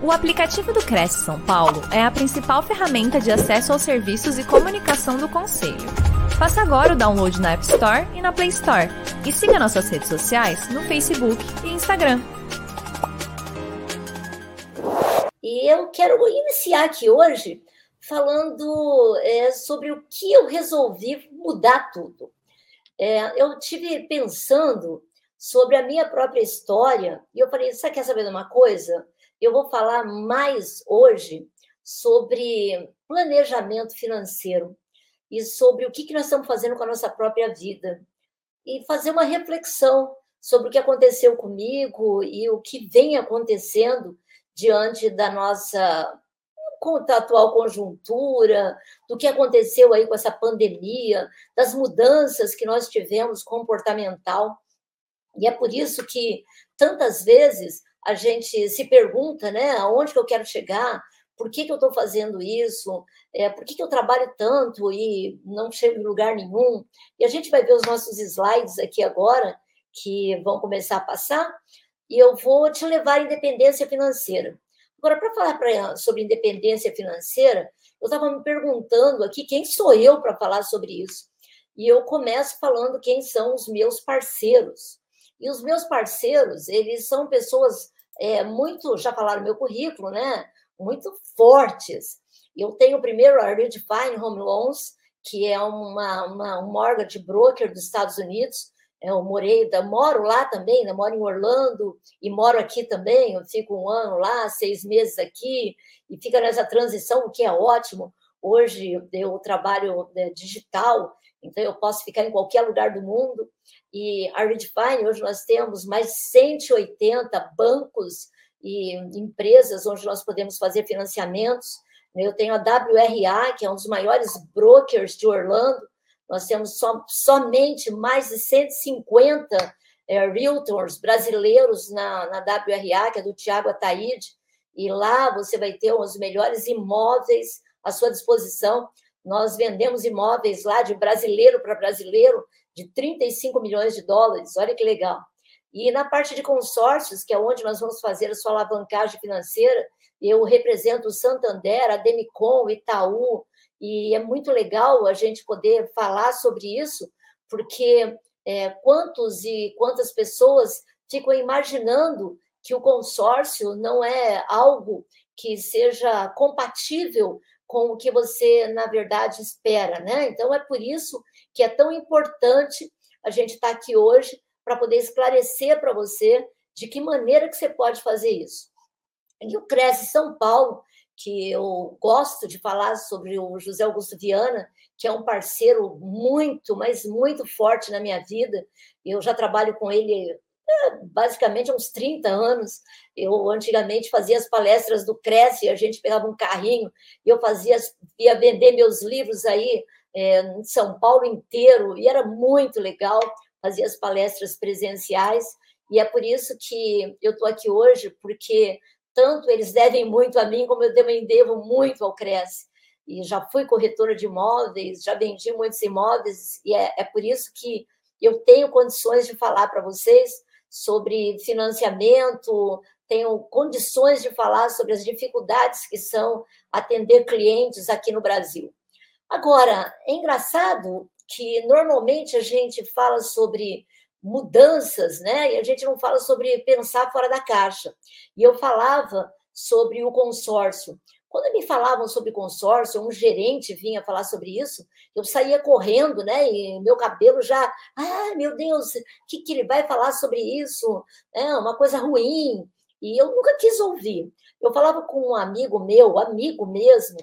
O aplicativo do Cresce São Paulo é a principal ferramenta de acesso aos serviços e comunicação do Conselho. Faça agora o download na App Store e na Play Store. E siga nossas redes sociais no Facebook e Instagram. E eu quero iniciar aqui hoje falando é, sobre o que eu resolvi mudar tudo. É, eu tive pensando sobre a minha própria história e eu falei: você quer saber de uma coisa? Eu vou falar mais hoje sobre planejamento financeiro e sobre o que, nós estamos fazendo com a nossa própria vida e fazer uma reflexão sobre o que aconteceu comigo e o que vem acontecendo diante da nossa atual conjuntura, do que aconteceu aí com essa pandemia, das mudanças que nós tivemos comportamental. E é por isso que tantas vezes a gente se pergunta, né, aonde que eu quero chegar, por que, que eu estou fazendo isso, é, por que, que eu trabalho tanto e não chego em lugar nenhum. E a gente vai ver os nossos slides aqui agora, que vão começar a passar, e eu vou te levar à independência financeira. Agora, para falar pra, sobre independência financeira, eu estava me perguntando aqui quem sou eu para falar sobre isso. E eu começo falando quem são os meus parceiros. E os meus parceiros, eles são pessoas é, muito, já falaram meu currículo, né? Muito fortes. Eu tenho primeiro a Redefine Home Loans, que é uma, uma, um mortgage broker dos Estados Unidos, eu morei, moro lá também, né? moro em Orlando e moro aqui também. Eu fico um ano lá, seis meses aqui, e fica nessa transição, o que é ótimo. Hoje eu trabalho né, digital, então eu posso ficar em qualquer lugar do mundo. E a Redefine, hoje nós temos mais de 180 bancos e empresas onde nós podemos fazer financiamentos. Eu tenho a WRA, que é um dos maiores brokers de Orlando, nós temos som, somente mais de 150 é, realtors brasileiros na, na WRA, que é do Tiago Ataíde, e lá você vai ter os melhores imóveis à sua disposição. Nós vendemos imóveis lá de brasileiro para brasileiro de 35 milhões de dólares, olha que legal. E na parte de consórcios, que é onde nós vamos fazer a sua alavancagem financeira, eu represento o Santander, a Demicon, o Itaú, e é muito legal a gente poder falar sobre isso, porque é, quantos e quantas pessoas ficam imaginando que o consórcio não é algo que seja compatível com o que você, na verdade, espera, né? Então, é por isso que é tão importante a gente estar aqui hoje para poder esclarecer para você de que maneira que você pode fazer isso. E o Cresce São Paulo que eu gosto de falar sobre o José Augusto Viana, que é um parceiro muito, mas muito forte na minha vida. Eu já trabalho com ele é, basicamente há uns 30 anos. Eu antigamente fazia as palestras do Cresce, a gente pegava um carrinho e eu fazia, ia vender meus livros aí é, em São Paulo inteiro, e era muito legal, fazia as palestras presenciais, e é por isso que eu estou aqui hoje, porque tanto eles devem muito a mim, como eu também devo muito ao Cresce. E já fui corretora de imóveis, já vendi muitos imóveis, e é, é por isso que eu tenho condições de falar para vocês sobre financiamento, tenho condições de falar sobre as dificuldades que são atender clientes aqui no Brasil. Agora, é engraçado que normalmente a gente fala sobre mudanças, né? E a gente não fala sobre pensar fora da caixa. E eu falava sobre o consórcio. Quando me falavam sobre consórcio, um gerente vinha falar sobre isso, eu saía correndo, né? E meu cabelo já, ah, meu Deus, o que, que ele vai falar sobre isso? É uma coisa ruim. E eu nunca quis ouvir. Eu falava com um amigo meu, amigo mesmo,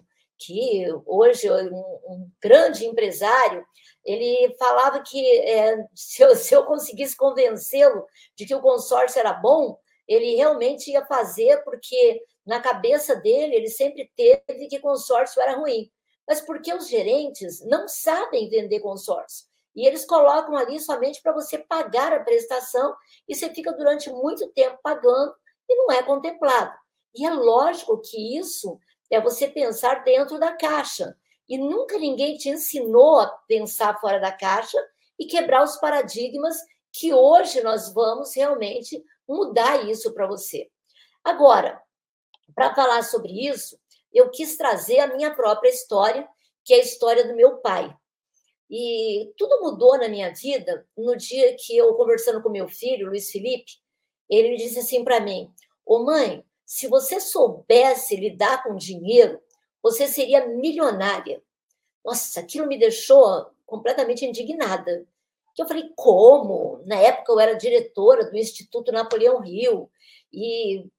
que hoje um, um grande empresário, ele falava que é, se, eu, se eu conseguisse convencê-lo de que o consórcio era bom, ele realmente ia fazer, porque na cabeça dele ele sempre teve que consórcio era ruim. Mas porque os gerentes não sabem vender consórcio. E eles colocam ali somente para você pagar a prestação e você fica durante muito tempo pagando e não é contemplado. E é lógico que isso é você pensar dentro da caixa. E nunca ninguém te ensinou a pensar fora da caixa e quebrar os paradigmas que hoje nós vamos realmente mudar isso para você. Agora, para falar sobre isso, eu quis trazer a minha própria história, que é a história do meu pai. E tudo mudou na minha vida no dia que eu, conversando com meu filho, Luiz Felipe, ele me disse assim para mim: Ô mãe, se você soubesse lidar com dinheiro, você seria milionária. Nossa, aquilo me deixou completamente indignada. Que eu falei, como? Na época eu era diretora do Instituto Napoleão Rio e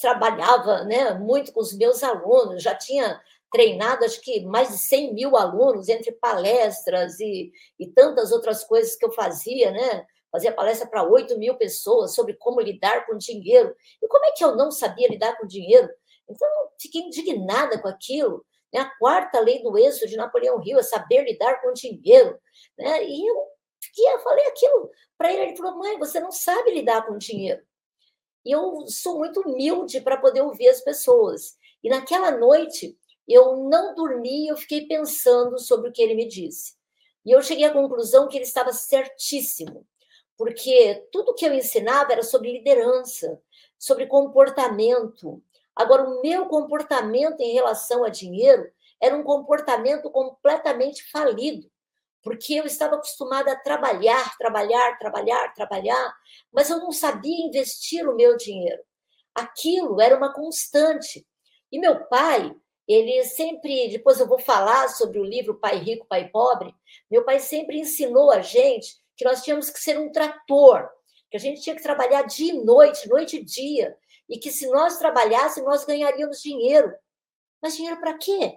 trabalhava né, muito com os meus alunos, já tinha treinado acho que mais de 100 mil alunos entre palestras e, e tantas outras coisas que eu fazia, né? Fazia palestra para 8 mil pessoas sobre como lidar com dinheiro. E como é que eu não sabia lidar com dinheiro? Então, fiquei indignada com aquilo. Né? A quarta lei do êxodo de Napoleão Hill é saber lidar com dinheiro. Né? E eu, fiquei, eu falei aquilo para ele. Ele falou: mãe, você não sabe lidar com dinheiro. E eu sou muito humilde para poder ouvir as pessoas. E naquela noite, eu não dormi, eu fiquei pensando sobre o que ele me disse. E eu cheguei à conclusão que ele estava certíssimo, porque tudo que eu ensinava era sobre liderança, sobre comportamento. Agora, o meu comportamento em relação a dinheiro era um comportamento completamente falido, porque eu estava acostumada a trabalhar, trabalhar, trabalhar, trabalhar, mas eu não sabia investir o meu dinheiro. Aquilo era uma constante. E meu pai, ele sempre, depois eu vou falar sobre o livro Pai Rico, Pai Pobre, meu pai sempre ensinou a gente que nós tínhamos que ser um trator, que a gente tinha que trabalhar dia e noite, noite e dia, e que se nós trabalhássemos, nós ganharíamos dinheiro. Mas dinheiro para quê?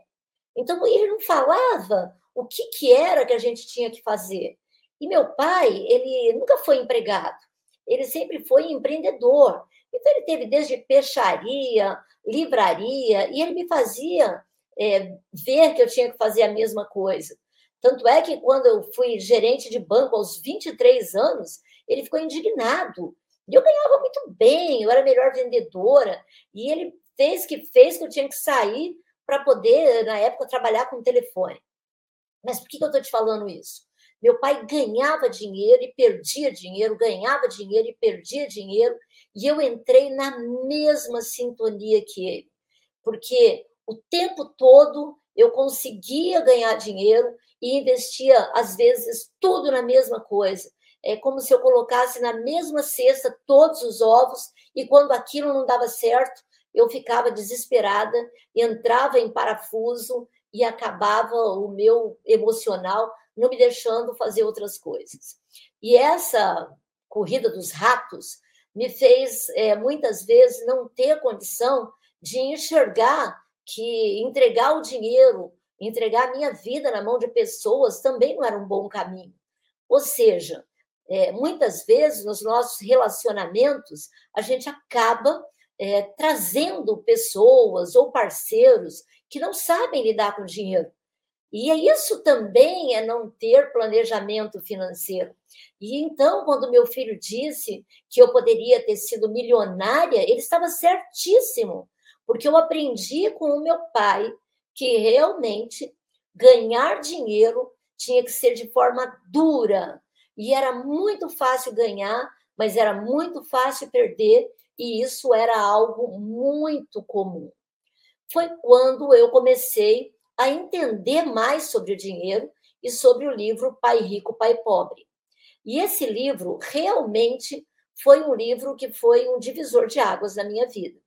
Então, ele não falava o que, que era que a gente tinha que fazer. E meu pai, ele nunca foi empregado, ele sempre foi empreendedor. Então, ele teve desde peixaria, livraria, e ele me fazia é, ver que eu tinha que fazer a mesma coisa. Tanto é que quando eu fui gerente de banco aos 23 anos, ele ficou indignado. E eu ganhava muito bem, eu era melhor vendedora, e ele fez que fez que eu tinha que sair para poder, na época, trabalhar com telefone. Mas por que eu estou te falando isso? Meu pai ganhava dinheiro e perdia dinheiro, ganhava dinheiro e perdia dinheiro, e eu entrei na mesma sintonia que ele, porque o tempo todo eu conseguia ganhar dinheiro e investia, às vezes, tudo na mesma coisa. É como se eu colocasse na mesma cesta todos os ovos, e quando aquilo não dava certo, eu ficava desesperada, entrava em parafuso e acabava o meu emocional não me deixando fazer outras coisas. E essa corrida dos ratos me fez é, muitas vezes não ter condição de enxergar que entregar o dinheiro, entregar a minha vida na mão de pessoas também não era um bom caminho. Ou seja, é, muitas vezes nos nossos relacionamentos a gente acaba é, trazendo pessoas ou parceiros que não sabem lidar com dinheiro. E é isso também é não ter planejamento financeiro. E então, quando meu filho disse que eu poderia ter sido milionária, ele estava certíssimo, porque eu aprendi com o meu pai que realmente ganhar dinheiro tinha que ser de forma dura. E era muito fácil ganhar, mas era muito fácil perder, e isso era algo muito comum. Foi quando eu comecei a entender mais sobre o dinheiro e sobre o livro Pai Rico, Pai Pobre. E esse livro realmente foi um livro que foi um divisor de águas na minha vida.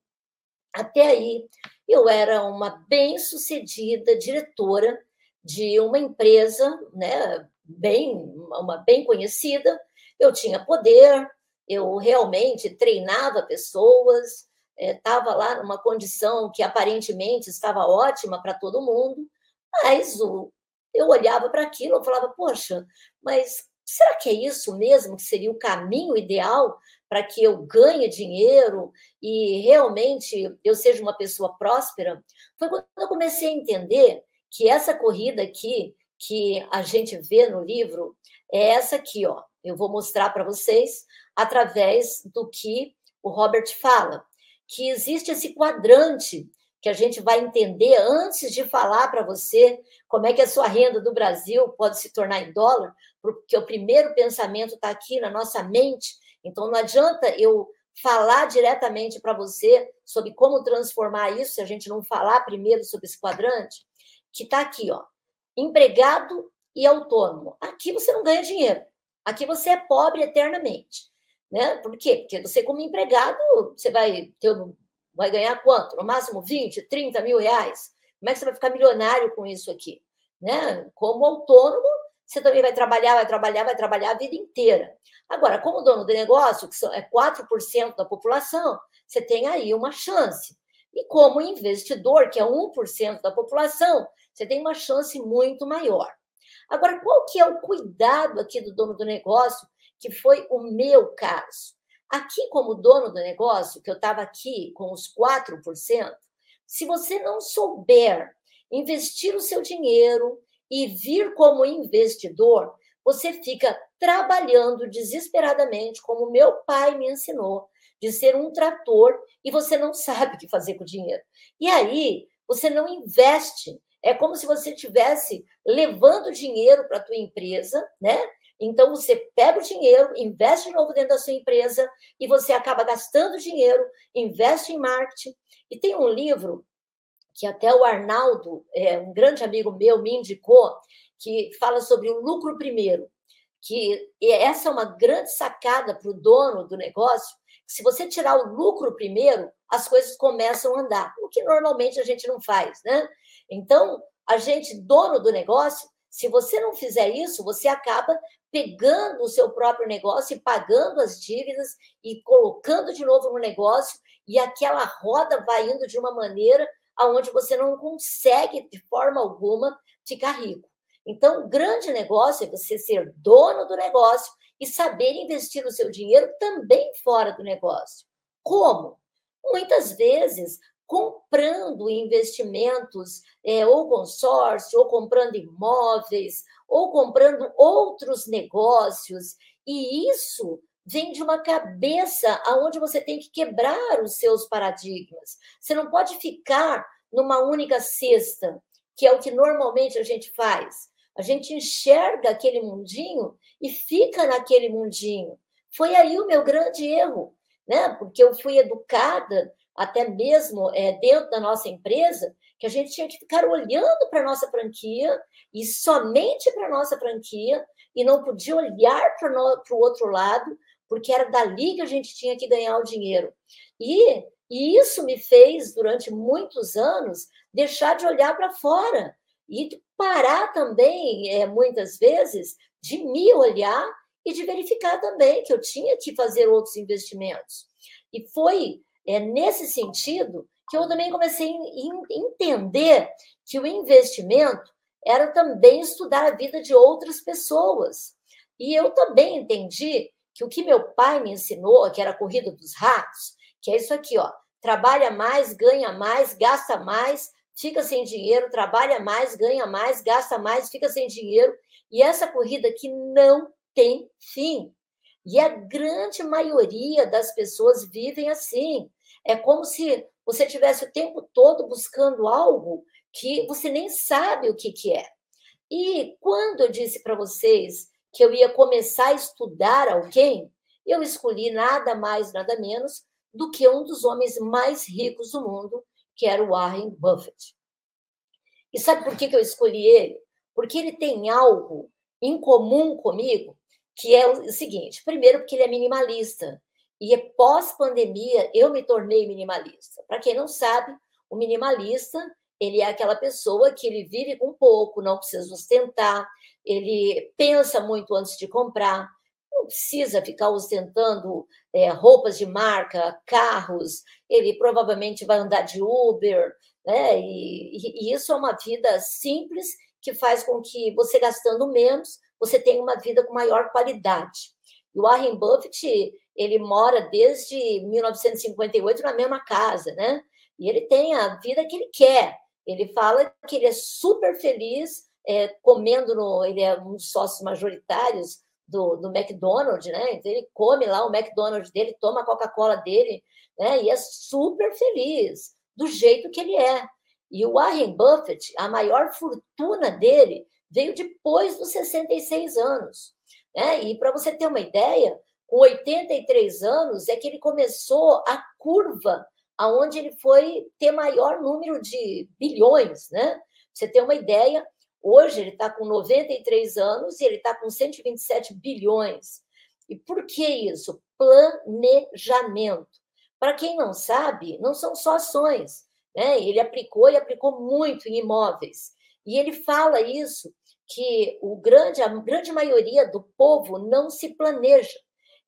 Até aí, eu era uma bem-sucedida diretora de uma empresa, né, bem, uma bem conhecida. Eu tinha poder, eu realmente treinava pessoas, estava é, lá numa condição que aparentemente estava ótima para todo mundo, mas o, eu olhava para aquilo e falava, poxa, mas será que é isso mesmo que seria o caminho ideal para que eu ganhe dinheiro e realmente eu seja uma pessoa próspera? Foi quando eu comecei a entender que essa corrida aqui, que a gente vê no livro, é essa aqui, ó. Eu vou mostrar para vocês através do que o Robert fala que existe esse quadrante que a gente vai entender antes de falar para você como é que a sua renda do Brasil pode se tornar em dólar, porque o primeiro pensamento está aqui na nossa mente. Então, não adianta eu falar diretamente para você sobre como transformar isso, se a gente não falar primeiro sobre esse quadrante, que está aqui, ó, empregado e autônomo. Aqui você não ganha dinheiro. Aqui você é pobre eternamente. Né? Por quê? Porque você, como empregado, você vai, ter, vai ganhar quanto? No máximo 20, 30 mil reais. Como é que você vai ficar milionário com isso aqui? Né? Como autônomo, você também vai trabalhar, vai trabalhar, vai trabalhar a vida inteira. Agora, como dono de negócio, que é 4% da população, você tem aí uma chance. E como investidor, que é 1% da população, você tem uma chance muito maior. Agora, qual que é o cuidado aqui do dono do negócio, que foi o meu caso? Aqui, como dono do negócio, que eu estava aqui com os 4%, se você não souber investir o seu dinheiro e vir como investidor, você fica trabalhando desesperadamente, como meu pai me ensinou, de ser um trator e você não sabe o que fazer com o dinheiro. E aí, você não investe. É como se você estivesse levando dinheiro para a tua empresa, né? Então, você pega o dinheiro, investe de novo dentro da sua empresa e você acaba gastando dinheiro, investe em marketing. E tem um livro que até o Arnaldo, é, um grande amigo meu, me indicou, que fala sobre o lucro primeiro, que essa é uma grande sacada para o dono do negócio, se você tirar o lucro primeiro, as coisas começam a andar, o que normalmente a gente não faz, né? Então, a gente, dono do negócio, se você não fizer isso, você acaba pegando o seu próprio negócio e pagando as dívidas e colocando de novo no negócio, e aquela roda vai indo de uma maneira aonde você não consegue, de forma alguma, ficar rico. Então, o grande negócio é você ser dono do negócio e saber investir o seu dinheiro também fora do negócio. Como? Muitas vezes comprando investimentos, é, ou consórcio, ou comprando imóveis, ou comprando outros negócios, e isso vem de uma cabeça aonde você tem que quebrar os seus paradigmas. Você não pode ficar numa única cesta, que é o que normalmente a gente faz. A gente enxerga aquele mundinho e fica naquele mundinho. Foi aí o meu grande erro, né? Porque eu fui educada até mesmo é, dentro da nossa empresa, que a gente tinha que ficar olhando para a nossa franquia e somente para a nossa franquia e não podia olhar para o outro lado, porque era dali que a gente tinha que ganhar o dinheiro. E, e isso me fez, durante muitos anos, deixar de olhar para fora e parar também, é, muitas vezes, de me olhar e de verificar também que eu tinha que fazer outros investimentos. E foi é, nesse sentido que eu também comecei a entender que o investimento era também estudar a vida de outras pessoas. E eu também entendi que o que meu pai me ensinou, que era a corrida dos ratos, que é isso aqui, ó, trabalha mais, ganha mais, gasta mais, fica sem dinheiro, trabalha mais, ganha mais, gasta mais, fica sem dinheiro. E essa corrida que não tem fim. E a grande maioria das pessoas vivem assim. É como se você tivesse o tempo todo buscando algo que você nem sabe o que, que é. E quando eu disse para vocês que eu ia começar a estudar alguém, eu escolhi nada mais, nada menos do que um dos homens mais ricos do mundo, que era o Warren Buffett. E sabe por que, eu escolhi ele? Porque ele tem algo em comum comigo, que é o seguinte: primeiro, porque ele é minimalista. E pós-pandemia, eu me tornei minimalista. Para quem não sabe, o minimalista ele é aquela pessoa que ele vive com pouco, não precisa ostentar, ele pensa muito antes de comprar, não precisa ficar ostentando é, roupas de marca, carros, ele provavelmente vai andar de Uber, né? E, e, isso é uma vida simples que faz com que você gastando menos, você tenha uma vida com maior qualidade. E o Warren Buffett, ele mora desde 1958 na mesma casa, né? E ele tem a vida que ele quer. Ele fala que ele é super feliz é, comendo no. Ele é um dos sócios majoritários do, do McDonald's, né? Então ele come lá o McDonald's dele, toma a Coca-Cola dele, né? E é super feliz do jeito que ele é. E o Warren Buffett, a maior fortuna dele veio depois dos 66 anos. Né? E para você ter uma ideia, com 83 anos é que ele começou a curva aonde ele foi ter maior número de bilhões, né? Você tem uma ideia, hoje ele está com 93 anos e ele está com 127 bilhões. E por que isso? Planejamento. Para quem não sabe, não são só ações. Né? Ele aplicou e aplicou muito em imóveis. E ele fala isso, que o grande, a grande maioria do povo não se planeja.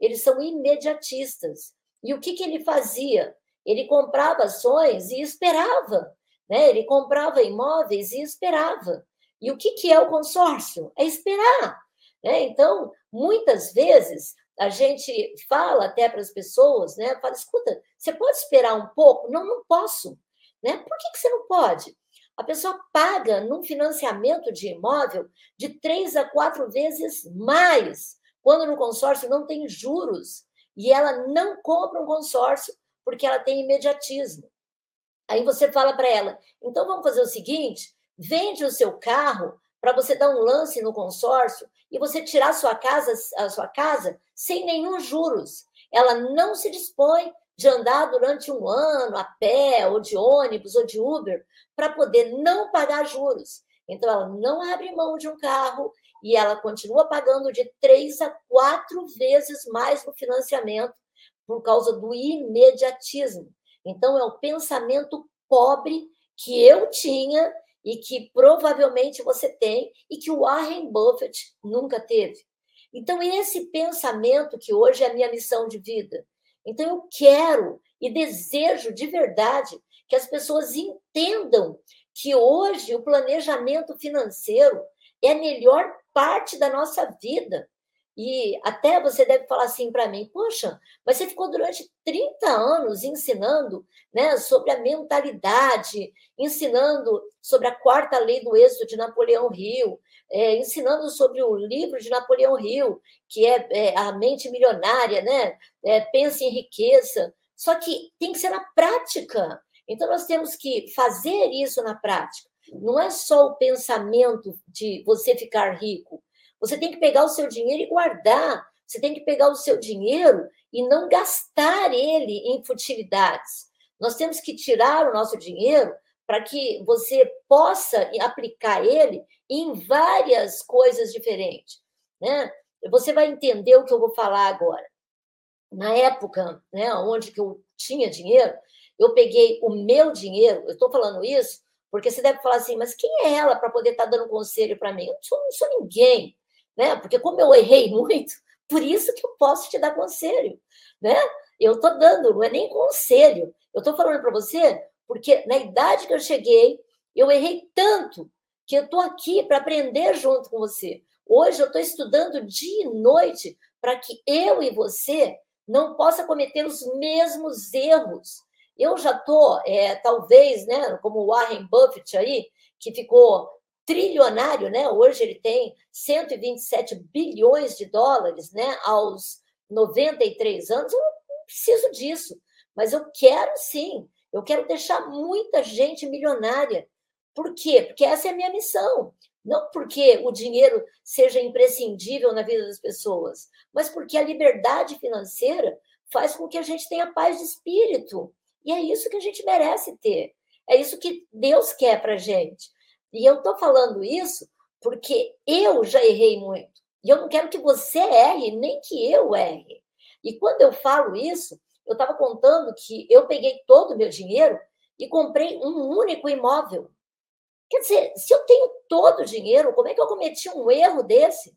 Eles são imediatistas. E o que, que ele fazia? Ele comprava ações e esperava. Né? Ele comprava imóveis e esperava. E o que, que é o consórcio? É esperar. Né? Então, muitas vezes, a gente fala até para as pessoas, né? Fala, escuta, você pode esperar um pouco? Não, não posso. Né? Por que, que você não pode? A pessoa paga num financiamento de imóvel de três a quatro vezes mais, quando no consórcio não tem juros. E ela não compra um consórcio porque ela tem imediatismo. Aí você fala para ela: então vamos fazer o seguinte, vende o seu carro para você dar um lance no consórcio e você tirar sua casa, a sua casa sem nenhum juros. Ela não se dispõe de andar durante um ano a pé, ou de ônibus, ou de Uber, para poder não pagar juros. Então, ela não abre mão de um carro e ela continua pagando de três a quatro vezes mais no financiamento por causa do imediatismo. Então, é o pensamento pobre que eu tinha e que provavelmente você tem e que o Warren Buffett nunca teve. Então, esse pensamento que hoje é a minha missão de vida. Então, eu quero e desejo de verdade que as pessoas entendam que hoje o planejamento financeiro é a melhor parte da nossa vida. E até você deve falar assim para mim: poxa, mas você ficou durante 30 anos ensinando né, sobre a mentalidade, ensinando sobre a quarta lei do êxito de Napoleão Hill, é, ensinando sobre o livro de Napoleão Hill, que é, é a mente milionária, né? É, pense em riqueza. Só que tem que ser na prática. Então, nós temos que fazer isso na prática. Não é só o pensamento de você ficar rico, você tem que pegar o seu dinheiro e guardar. Você tem que pegar o seu dinheiro e não gastar ele em futilidades. Nós temos que tirar o nosso dinheiro para que você possa aplicar ele em várias coisas diferentes. Né? Você vai entender o que eu vou falar agora. Na época né, onde que eu tinha dinheiro, eu peguei o meu dinheiro, eu estou falando isso porque você deve falar assim, mas quem é ela para poder estar tá dando conselho para mim? Eu não sou, não sou ninguém né? Porque como eu errei muito, por isso que eu posso te dar conselho, né? Eu estou dando, não é nem conselho. Eu estou falando para você porque na idade que eu cheguei, eu errei tanto que eu estou aqui para aprender junto com você. Hoje eu estou estudando dia e noite para que eu e você não possa cometer os mesmos erros. Eu já estou, é, talvez, né, como o Warren Buffett aí, que ficou trilionário, né? Hoje ele tem 127 bilhões de dólares, né? Aos 93 anos, eu não preciso disso, mas eu quero sim, eu quero deixar muita gente milionária. Por quê? Porque essa é a minha missão. Não porque o dinheiro seja imprescindível na vida das pessoas, mas porque a liberdade financeira faz com que a gente tenha paz de espírito. E é isso que a gente merece ter. É isso que Deus quer para a gente. E eu estou falando isso porque eu já errei muito. E eu não quero que você erre, nem que eu erre. E quando eu falo isso, eu estava contando que eu peguei todo o meu dinheiro e comprei um único imóvel. Quer dizer, se eu tenho todo o dinheiro, como é que eu cometi um erro desse?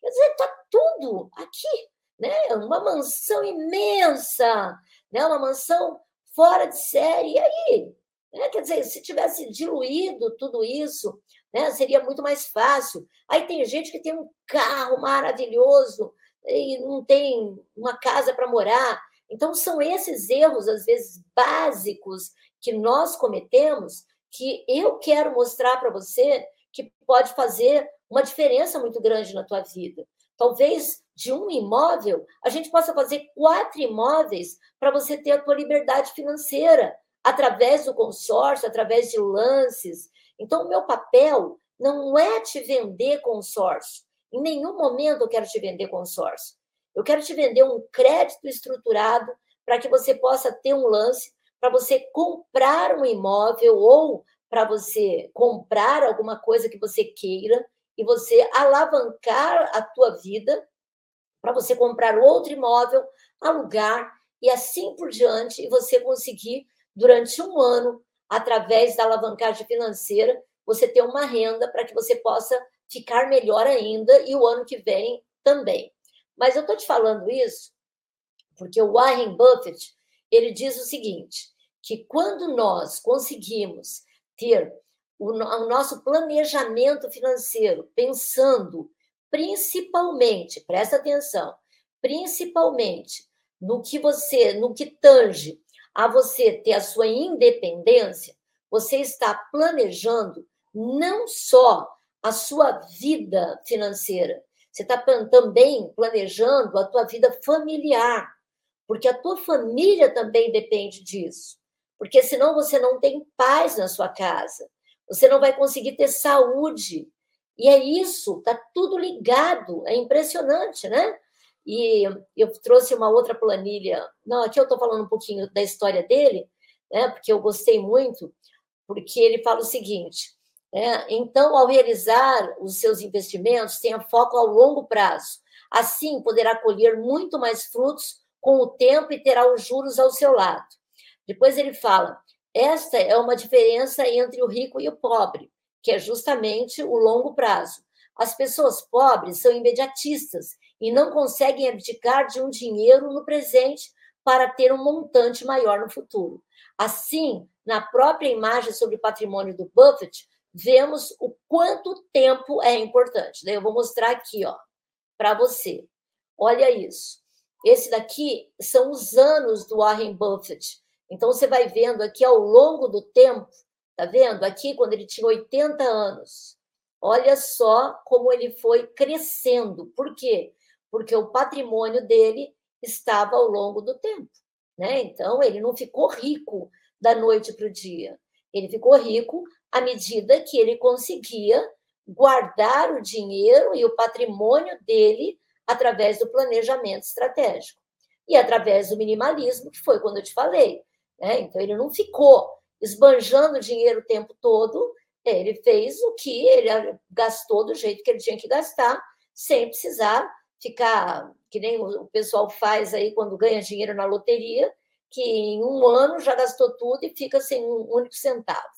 Quer dizer, está tudo aqui, né? Uma mansão imensa, né? Uma mansão fora de série. E aí, né? Quer dizer, se tivesse diluído tudo isso, né, seria muito mais fácil. Aí tem gente que tem um carro maravilhoso e não tem uma casa para morar. Então, são esses erros, às vezes, básicos que nós cometemos que eu quero mostrar para você que pode fazer uma diferença muito grande na tua vida. Talvez de um imóvel, a gente possa fazer quatro imóveis para você ter a tua liberdade financeira através do consórcio, através de lances. Então, o meu papel não é te vender consórcio. Em nenhum momento eu quero te vender consórcio. Eu quero te vender um crédito estruturado para que você possa ter um lance, para você comprar um imóvel ou para você comprar alguma coisa que você queira e você alavancar a tua vida para você comprar outro imóvel, alugar e assim por diante, e você conseguir durante um ano, através da alavancagem financeira, você ter uma renda para que você possa ficar melhor ainda e o ano que vem também. Mas eu estou te falando isso porque o Warren Buffett ele diz o seguinte, que quando nós conseguimos ter o, o nosso planejamento financeiro pensando principalmente, presta atenção, principalmente no que você, no que tange a você ter a sua independência, você está planejando não só a sua vida financeira, você está também planejando a tua vida familiar, porque a tua família também depende disso. Porque senão você não tem paz na sua casa, você não vai conseguir ter saúde. E é isso, tá tudo ligado, é impressionante, né? E eu trouxe uma outra planilha. Não, aqui eu estou falando um pouquinho da história dele, né? Porque eu gostei muito, porque ele fala o seguinte: é, então, ao realizar os seus investimentos, tenha foco ao longo prazo. Assim, poderá colher muito mais frutos com o tempo e terá os juros ao seu lado. Depois ele fala: esta é uma diferença entre o rico e o pobre, que é justamente o longo prazo. As pessoas pobres são imediatistas e não conseguem abdicar de um dinheiro no presente para ter um montante maior no futuro. Assim, na própria imagem sobre o patrimônio do Buffett, vemos o quanto tempo é importante. Daí eu vou mostrar aqui, ó, para você. Olha isso. Esse daqui são os anos do Warren Buffett. Então você vai vendo aqui ao longo do tempo, tá vendo? Aqui quando ele tinha 80 anos. Olha só como ele foi crescendo. Por quê? Porque o patrimônio dele estava ao longo do tempo, né? Então ele não ficou rico da noite para o dia. Ele ficou rico à medida que ele conseguia guardar o dinheiro e o patrimônio dele através do planejamento estratégico e através do minimalismo, que foi quando eu te falei. Né? Então, ele não ficou esbanjando dinheiro o tempo todo, ele fez o que ele gastou do jeito que ele tinha que gastar, sem precisar ficar, que nem o pessoal faz aí quando ganha dinheiro na loteria, que em um ano já gastou tudo e fica sem um único centavo.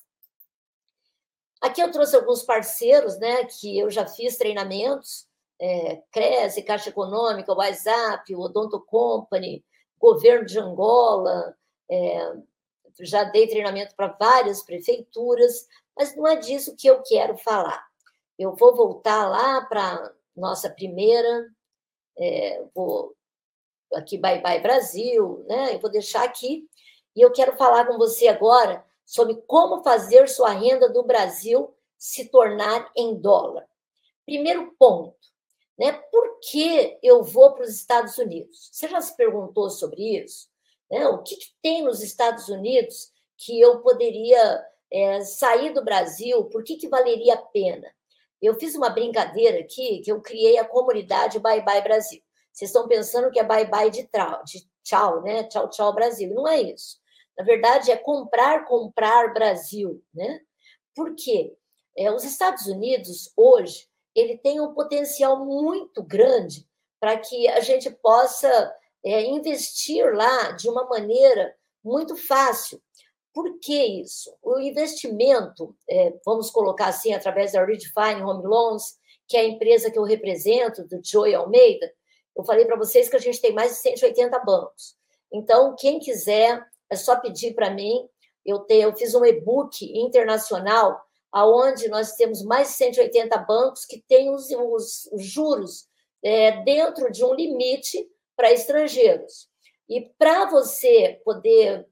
Aqui eu trouxe alguns parceiros, né, que eu já fiz treinamentos, é, Crese, Caixa Econômica, WhatsApp, Odonto Company, Governo de Angola, é, já dei treinamento para várias prefeituras, mas não é disso que eu quero falar. Eu vou voltar lá para nossa primeira, é, vou aqui Bye Bye Brasil, né? Eu vou deixar aqui e eu quero falar com você agora sobre como fazer sua renda do Brasil se tornar em dólar. Primeiro ponto, né? Por que eu vou para os Estados Unidos? Você já se perguntou sobre isso? Né? O que, que tem nos Estados Unidos que eu poderia é, sair do Brasil? Por que, que valeria a pena? Eu fiz uma brincadeira aqui que eu criei a comunidade Bye Bye Brasil. Vocês estão pensando que é bye bye de, trau, de tchau, né? Tchau, tchau, Brasil. Não é isso. Na verdade, é comprar, comprar Brasil, né? Por quê? É, os Estados Unidos, hoje, ele tem um potencial muito grande para que a gente possa é, investir lá de uma maneira muito fácil. Por que isso? O investimento, é, vamos colocar assim, através da Redefine Home Loans, que é a empresa que eu represento, do Joey Almeida, eu falei para vocês que a gente tem mais de 180 bancos. Então, quem quiser, é só pedir para mim. Eu, te, eu fiz um e-book internacional aonde nós temos mais de 180 bancos que têm os, os, os juros é, dentro de um limite para estrangeiros. E para você poder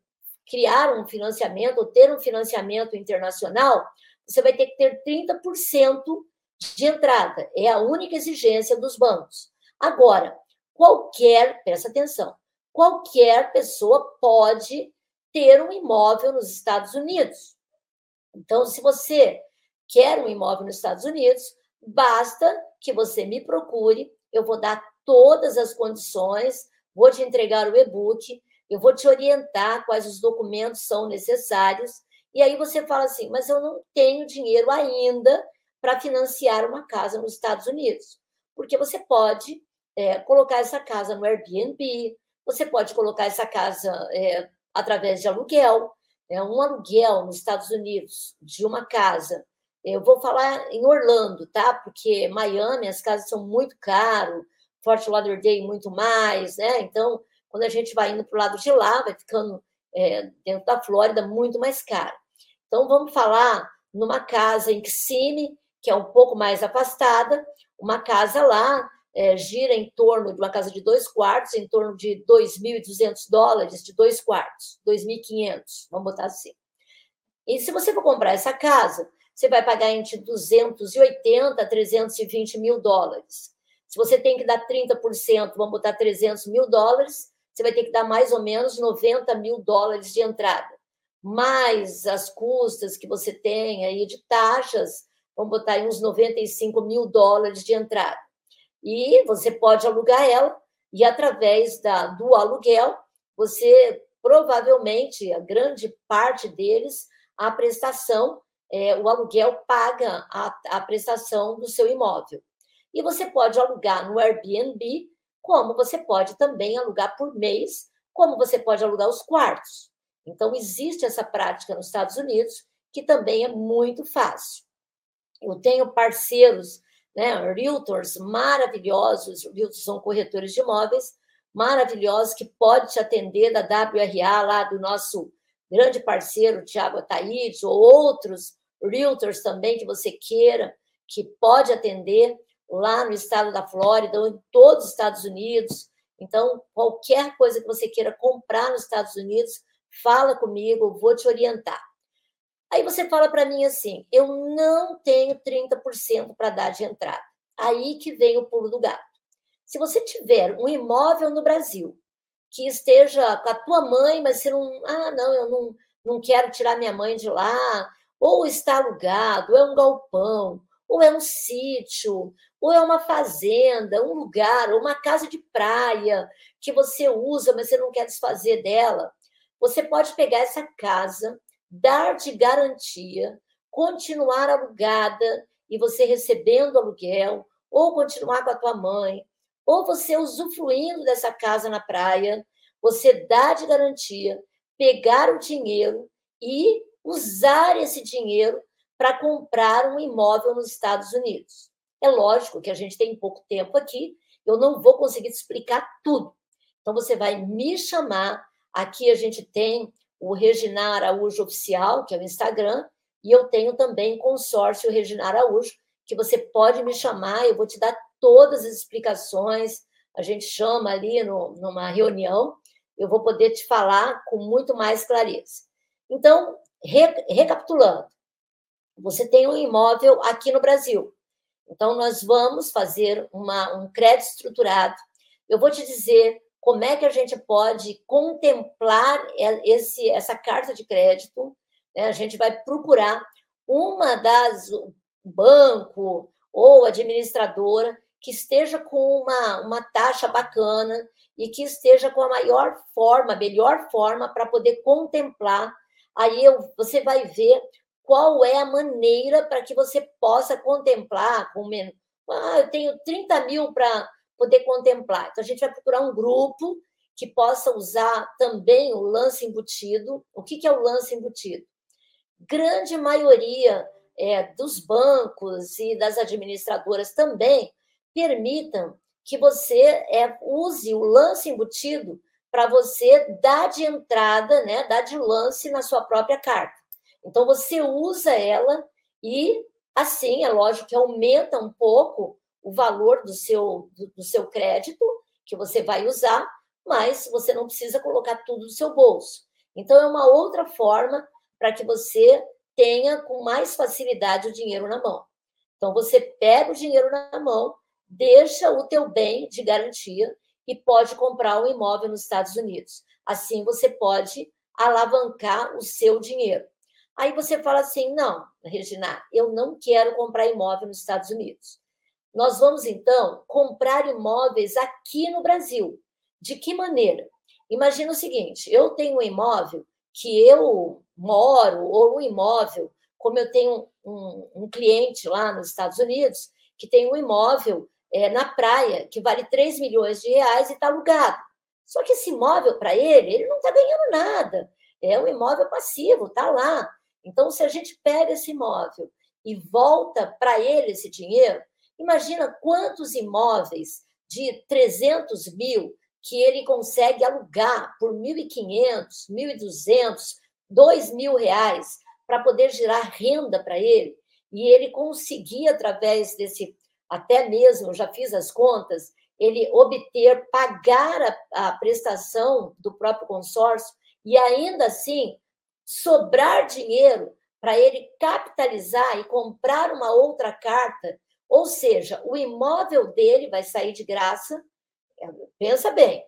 criar um financiamento ou ter um financiamento internacional, você vai ter que ter 30% de entrada. É a única exigência dos bancos. Agora, qualquer, presta atenção, qualquer pessoa pode ter um imóvel nos Estados Unidos. Então, se você quer um imóvel nos Estados Unidos, basta que você me procure, eu vou dar todas as condições, vou te entregar o e-book, eu vou te orientar quais os documentos são necessários. E aí você fala assim, mas eu não tenho dinheiro ainda para financiar uma casa nos Estados Unidos. Porque você pode é, colocar essa casa no Airbnb, você pode colocar essa casa é, através de aluguel. É, um aluguel nos Estados Unidos de uma casa, eu vou falar em Orlando, tá? Porque Miami as casas são muito caras, Fort Lauderdale muito mais, né? Então, quando a gente vai indo para o lado de lá, vai ficando é, dentro da Flórida muito mais caro. Então, vamos falar numa casa em Kissimmee, que é um pouco mais afastada, uma casa lá é, gira em torno de uma casa de dois quartos, em torno de 2.200 dólares de dois quartos, 2.500, vamos botar assim. E se você for comprar essa casa, você vai pagar entre 280 a 320 mil dólares. Se você tem que dar 30%, vamos botar 300 mil dólares, você vai ter que dar mais ou menos 90 mil dólares de entrada. Mais as custas que você tem aí de taxas, vamos botar aí uns 95 mil dólares de entrada. E você pode alugar ela, e através da, do aluguel, você provavelmente, a grande parte deles, a prestação, é, o aluguel paga a, a prestação do seu imóvel. E você pode alugar no Airbnb, como você pode também alugar por mês, como você pode alugar os quartos. Então, existe essa prática nos Estados Unidos, que também é muito fácil. Eu tenho parceiros, né, realtors maravilhosos, realtors são corretores de imóveis maravilhosos que pode te atender da WRA lá do nosso grande parceiro Tiago Ataíde ou outros realtors também que você queira que pode atender lá no estado da Flórida ou em todos os Estados Unidos. Então, qualquer coisa que você queira comprar nos Estados Unidos, fala comigo, eu vou te orientar. Aí você fala para mim assim: eu não tenho 30% para dar de entrada. Aí que vem o pulo do gato. Se você tiver um imóvel no Brasil que esteja com a tua mãe, mas você não, ah, não, eu não, não quero tirar minha mãe de lá, ou está alugado, é um galpão, ou é um sítio, ou é uma fazenda, um lugar, ou uma casa de praia que você usa, mas você não quer desfazer dela, você pode pegar essa casa dar de garantia, continuar alugada e você recebendo aluguel, ou continuar com a tua mãe, ou você usufruindo dessa casa na praia, você dá de garantia, pegar o dinheiro e usar esse dinheiro para comprar um imóvel nos Estados Unidos. É lógico que a gente tem pouco tempo aqui, eu não vou conseguir te explicar tudo. Então você vai me chamar, aqui a gente tem o Regina Araújo Oficial, que é o Instagram, e eu tenho também consórcio Regina Araújo, que você pode me chamar, eu vou te dar todas as explicações, a gente chama ali no, numa reunião, eu vou poder te falar com muito mais clareza. Então, re, recapitulando, você tem um imóvel aqui no Brasil. Então, nós vamos fazer uma, um crédito estruturado. Eu vou te dizer como é que a gente pode contemplar esse, essa carta de crédito? Né? A gente vai procurar uma das banco ou administradora que esteja com uma, uma taxa bacana e que esteja com a maior forma, melhor forma para poder contemplar. Aí eu, você vai ver qual é a maneira para que você possa contemplar com menos. Ah, eu tenho 30 mil para poder contemplar. Então, a gente vai procurar um grupo que possa usar também o lance embutido. O que, é o lance embutido? Grande maioria é, dos bancos e das administradoras também permitam que você é, use o lance embutido para você dar de entrada, né, dar de lance na sua própria carta. Então, você usa ela e, assim, é lógico que aumenta um pouco o valor do seu, do, do seu crédito que você vai usar, mas você não precisa colocar tudo no seu bolso. Então, é uma outra forma para que você tenha com mais facilidade o dinheiro na mão. Então, você pega o dinheiro na mão, deixa o teu bem de garantia e pode comprar um imóvel nos Estados Unidos. Assim, você pode alavancar o seu dinheiro. Aí você fala assim: não, Regina, eu não quero comprar imóvel nos Estados Unidos. Nós vamos, então, comprar imóveis aqui no Brasil. De que maneira? Imagina o seguinte: eu tenho um imóvel que eu moro, ou um imóvel, como eu tenho um, um cliente lá nos Estados Unidos, que tem um imóvel é, na praia que vale 3 milhões de reais e está alugado. Só que esse imóvel, para ele, ele não está ganhando nada. É um imóvel passivo, está lá. Então, se a gente pega esse imóvel e volta para ele esse dinheiro, imagina quantos imóveis de 300 mil que ele consegue alugar por 1.500, 1.200, 2 mil reais para poder gerar renda para ele. E ele conseguir, através desse, até mesmo, já fiz as contas, ele obter, pagar a, a prestação do próprio consórcio e ainda assim sobrar dinheiro para ele capitalizar e comprar uma outra carta, ou seja, o imóvel dele vai sair de graça. Pensa bem,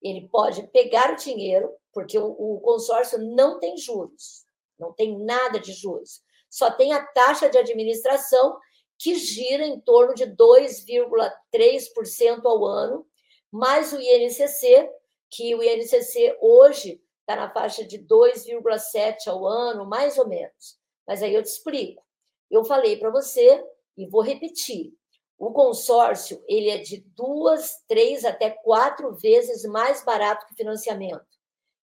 ele pode pegar o dinheiro, porque o, o consórcio não tem juros, não tem nada de juros, só tem a taxa de administração que gira em torno de 2,3% ao ano, mais o INCC, que o INCC hoje está na faixa de 2,7 ao ano, mais ou menos. Mas aí eu te explico. Eu falei para você e vou repetir. O consórcio ele é de duas, três até quatro vezes mais barato que financiamento.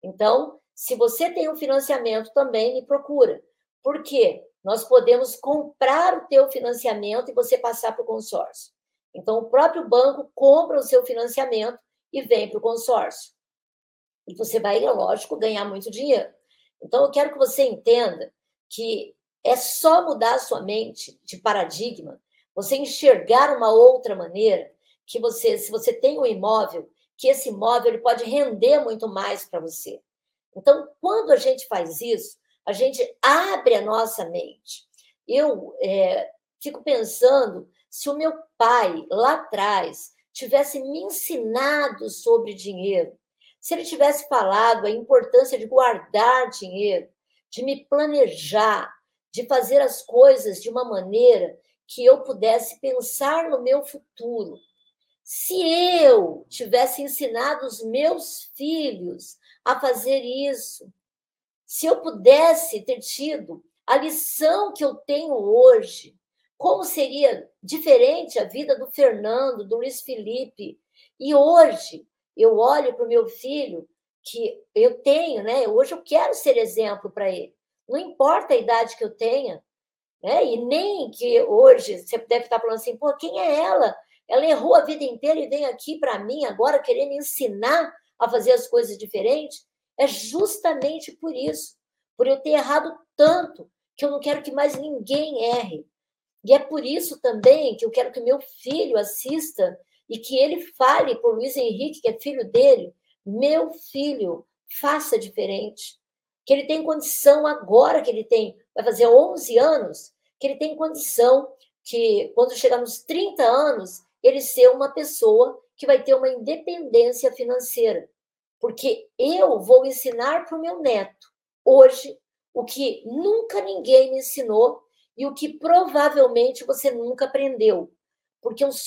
Então, se você tem um financiamento também, me procura. Por quê? Nós podemos comprar o teu financiamento e você passar para o consórcio. Então, o próprio banco compra o seu financiamento e vem para o consórcio. E você vai, lógico, ganhar muito dinheiro. Então, eu quero que você entenda que é só mudar a sua mente de paradigma, você enxergar uma outra maneira, que você, se você tem um imóvel, que esse imóvel ele pode render muito mais para você. Então, quando a gente faz isso, a gente abre a nossa mente. Eu é, fico pensando se o meu pai lá atrás tivesse me ensinado sobre dinheiro, se ele tivesse falado a importância de guardar dinheiro, de me planejar, de fazer as coisas de uma maneira que eu pudesse pensar no meu futuro. Se eu tivesse ensinado os meus filhos a fazer isso, se eu pudesse ter tido a lição que eu tenho hoje, como seria diferente a vida do Fernando, do Luiz Felipe. E hoje, eu olho para o meu filho, que eu tenho, né? Hoje eu quero ser exemplo para ele. Não importa a idade que eu tenha, né? E nem que hoje você deve estar falando assim, pô, quem é ela? Ela errou a vida inteira e vem aqui para mim agora querer me ensinar a fazer as coisas diferentes. É justamente por isso, por eu ter errado tanto, que eu não quero que mais ninguém erre. E é por isso também que eu quero que meu filho assista e que ele fale por Luiz Henrique, que é filho dele, meu filho, faça diferente. Que ele tem condição agora que ele tem, vai fazer 11 anos, que ele tem condição que quando chegar nos 30 anos, ele ser uma pessoa que vai ter uma independência financeira. Porque eu vou ensinar para o meu neto hoje o que nunca ninguém me ensinou e o que provavelmente você nunca aprendeu. Porque os